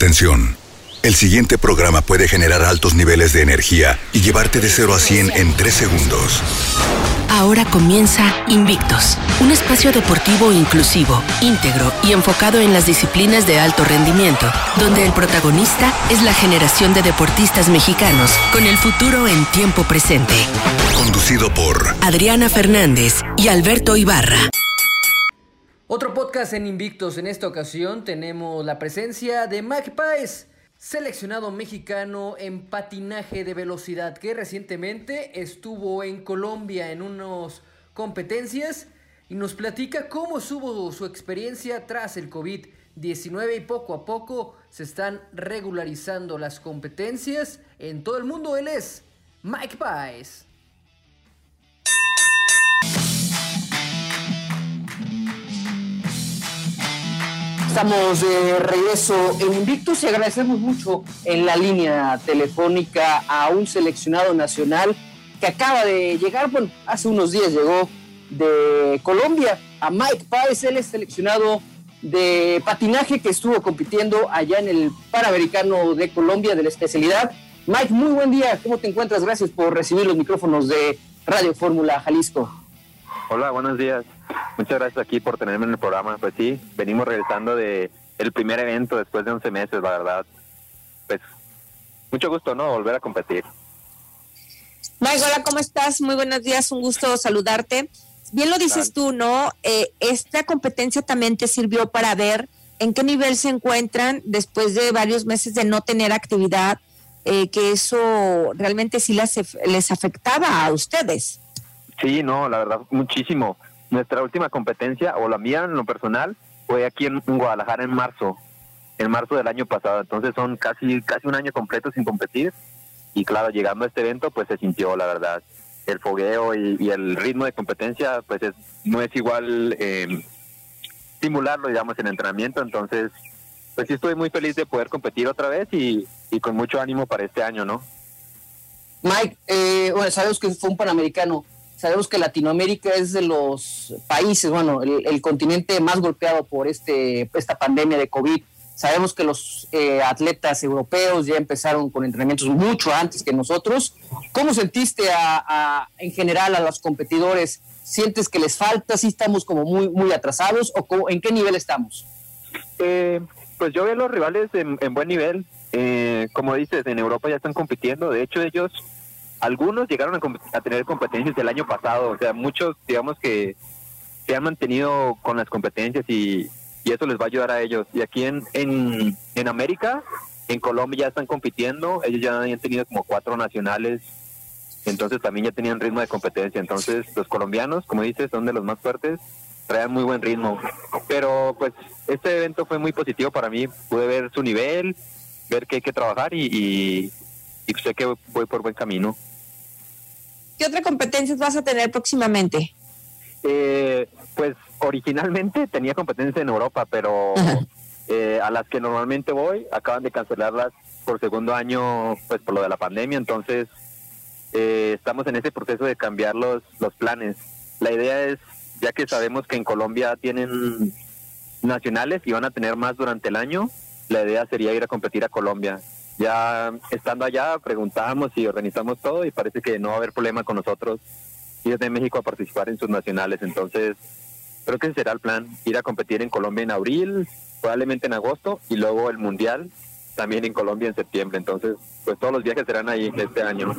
Atención. El siguiente programa puede generar altos niveles de energía y llevarte de 0 a 100 en 3 segundos. Ahora comienza Invictos, un espacio deportivo inclusivo, íntegro y enfocado en las disciplinas de alto rendimiento, donde el protagonista es la generación de deportistas mexicanos con el futuro en tiempo presente. Conducido por Adriana Fernández y Alberto Ibarra. Otro podcast en Invictos. En esta ocasión tenemos la presencia de Mike Páez, seleccionado mexicano en patinaje de velocidad, que recientemente estuvo en Colombia en unas competencias y nos platica cómo estuvo su experiencia tras el COVID-19 y poco a poco se están regularizando las competencias en todo el mundo. Él es Mike Páez. Estamos de regreso en Invictus y agradecemos mucho en la línea telefónica a un seleccionado nacional que acaba de llegar, bueno, hace unos días llegó de Colombia, a Mike Páez, él es seleccionado de patinaje que estuvo compitiendo allá en el Panamericano de Colombia de la especialidad. Mike, muy buen día, ¿cómo te encuentras? Gracias por recibir los micrófonos de Radio Fórmula Jalisco. Hola, buenos días. Muchas gracias aquí por tenerme en el programa. Pues sí, venimos regresando de el primer evento después de 11 meses, la verdad. Pues mucho gusto, ¿no? Volver a competir. Mike, hola, ¿cómo estás? Muy buenos días, un gusto saludarte. Bien lo dices tú, ¿no? Eh, esta competencia también te sirvió para ver en qué nivel se encuentran después de varios meses de no tener actividad, eh, que eso realmente sí les, les afectaba a ustedes. Sí, no, la verdad, muchísimo. Nuestra última competencia, o la mía en lo personal, fue aquí en, Guadalajara en marzo, en marzo del año pasado. Entonces son casi, casi un año completo sin competir. Y claro, llegando a este evento, pues se sintió, la verdad. El fogueo y, el ritmo de competencia, pues es, no es igual eh, simularlo, digamos, en entrenamiento. Entonces, pues sí estoy muy feliz de poder competir otra vez y, con mucho ánimo para este año, ¿no? Mike, eh, bueno, sabemos que fue un panamericano. Sabemos que Latinoamérica es de los países, bueno, el, continente más golpeado por este, esta pandemia de COVID. Sabemos que los eh, atletas europeos ya empezaron con entrenamientos mucho antes que nosotros. ¿Cómo sentiste a, en general a los competidores? ¿Sientes que les falta? ¿Si estamos como muy, muy atrasados? ¿O en qué nivel estamos? Eh, pues yo veo a los rivales en, buen nivel. Eh, como dices, en Europa ya están compitiendo. De hecho, ellos algunos llegaron a, tener competencias del año pasado, o sea, muchos, digamos que se han mantenido con las competencias y, eso les va a ayudar a ellos. Y aquí en, en, América, en Colombia ya están compitiendo, ellos ya han tenido como cuatro nacionales, entonces también ya tenían ritmo de competencia. Entonces los colombianos, como dices, son de los más fuertes, traen muy buen ritmo. Pero pues este evento fue muy positivo para mí, pude ver su nivel, ver que hay que trabajar y, y sé que voy por buen camino. ¿Qué otras competencias vas a tener próximamente? Eh, pues originalmente tenía competencias en Europa, pero eh, a las que normalmente voy acaban de cancelarlas por segundo año, pues por lo de la pandemia. Entonces eh, estamos en ese proceso de cambiar los, los planes. La idea es, ya que sabemos que en Colombia tienen nacionales y van a tener más durante el año, la idea sería ir a competir a Colombia ya estando allá preguntamos y organizamos todo y parece que no va a haber problema con nosotros ir de México a participar en sus nacionales. Entonces, creo que ese será el plan, ir a competir en Colombia en abril, probablemente en agosto y luego el Mundial también en Colombia en septiembre. Entonces, pues todos los viajes serán ahí este año.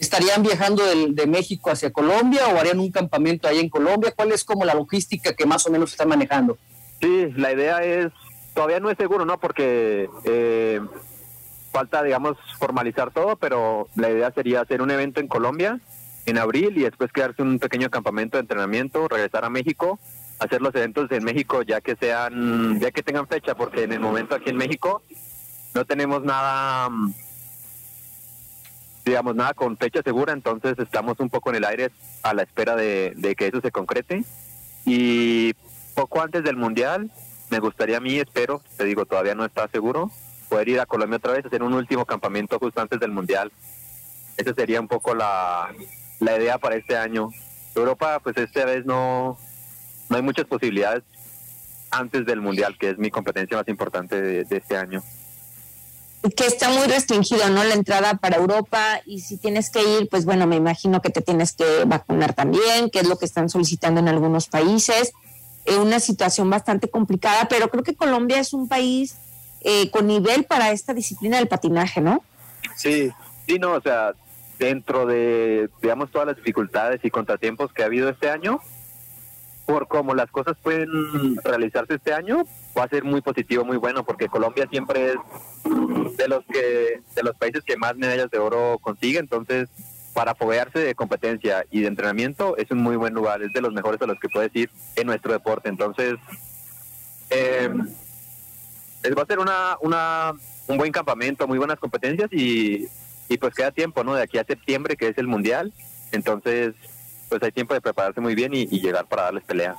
¿Estarían viajando de, México hacia Colombia o harían un campamento ahí en Colombia? ¿Cuál es como la logística que más o menos están manejando? Sí, la idea es, todavía no es seguro, ¿no? Porque eh, falta, digamos, formalizar todo, pero la idea sería hacer un evento en Colombia en abril y después quedarse un pequeño campamento de entrenamiento, regresar a México, hacer los eventos en México ya que sean, ya que tengan fecha, porque en el momento aquí en México no tenemos nada, digamos, nada con fecha segura, entonces estamos un poco en el aire a la espera de, de que eso se concrete. Y poco antes del Mundial, me gustaría a mí, espero, te digo, todavía no está seguro, poder ir a Colombia otra vez, hacer un último campamento justo antes del Mundial. Esa sería un poco la, la idea para este año. Europa, pues esta vez no, no hay muchas posibilidades antes del Mundial, que es mi competencia más importante de, este año. Que está muy restringido, ¿no? La entrada para Europa y si tienes que ir, pues bueno, me imagino que te tienes que vacunar también, que es lo que están solicitando en algunos países. Eh, una situación bastante complicada, pero creo que Colombia es un país eh, con nivel para esta disciplina del patinaje, ¿no? Sí, sí, no, o sea, dentro de, digamos, todas las dificultades y contratiempos que ha habido este año, por cómo las cosas pueden realizarse este año, va a ser muy positivo, muy bueno, porque Colombia siempre es de los que de los países que más medallas de oro consigue, entonces para apoyarse de competencia y de entrenamiento es un muy buen lugar, es de los mejores a los que puedes ir en nuestro deporte, entonces eh, va a ser una, una un buen campamento, muy buenas competencias y pues queda tiempo, ¿no? De aquí a septiembre, que es el Mundial, entonces pues hay tiempo de prepararse muy bien y, llegar para darles pelea.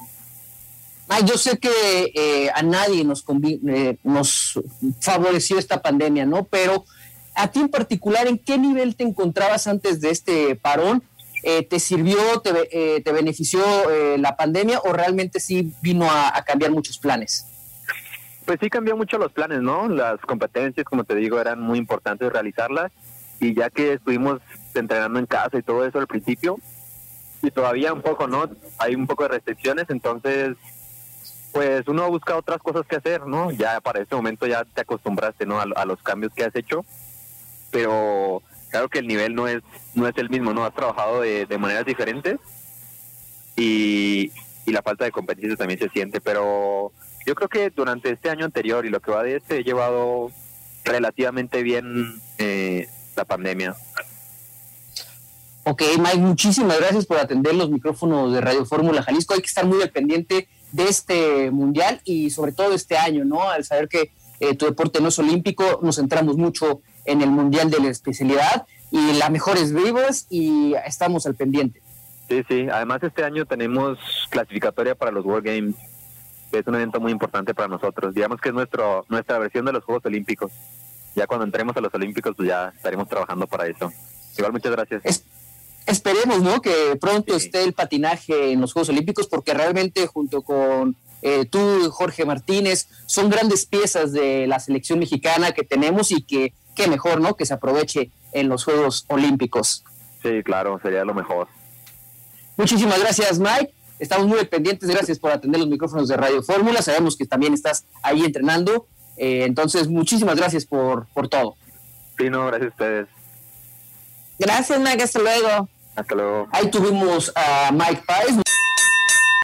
yo sé que eh, a nadie nos, eh, nos favoreció esta pandemia, ¿no? Pero a ti en particular, ¿en qué nivel te encontrabas antes de este parón? Eh, ¿Te sirvió, te, te benefició la pandemia o realmente sí vino a, cambiar muchos planes? Pues sí cambió mucho los planes, ¿no? Las competencias, como te digo, eran muy importantes realizarlas y ya que estuvimos entrenando en casa y todo eso al principio, y todavía un poco, ¿no? Hay un poco de restricciones, entonces, pues uno busca otras cosas que hacer, ¿no? Ya para ese momento ya te acostumbraste, ¿no? A, los cambios que has hecho, pero claro que el nivel no es no es el mismo, ¿no? Has trabajado de, de maneras diferentes y, y la falta de competencia también se siente, pero yo creo que durante este año anterior y lo que va de este he llevado relativamente bien eh, la pandemia. Ok, Mike, muchísimas gracias por atender los micrófonos de Radio Fórmula Jalisco. Hay que estar muy al pendiente de este mundial y sobre todo este año, ¿no? Al saber que eh, tu deporte no es olímpico, nos centramos mucho en el mundial de la especialidad y la mejores vivas y estamos al pendiente. Sí, sí. Además este año tenemos clasificatoria para los World Games, que es un evento muy importante para nosotros. Digamos que es nuestro nuestra versión de los Juegos Olímpicos ya cuando entremos a los Olímpicos, pues ya estaremos trabajando para eso. Igual, muchas gracias. esperemos, ¿no? Que pronto esté el patinaje en los Juegos Olímpicos, porque realmente junto con eh, tú, Jorge Martínez, son grandes piezas de la selección mexicana que tenemos y que qué mejor, ¿no? Que se aproveche en los Juegos Olímpicos. Sí, claro, sería lo mejor. Muchísimas gracias, Mike. Estamos muy pendientes. Gracias por atender los micrófonos de Radio Fórmula. Sabemos que también estás ahí entrenando eh, entonces, muchísimas gracias por, por todo. Sí, no, gracias a ustedes. Gracias, Mike. Hasta luego. Hasta luego. Ahí tuvimos a Mike Páez.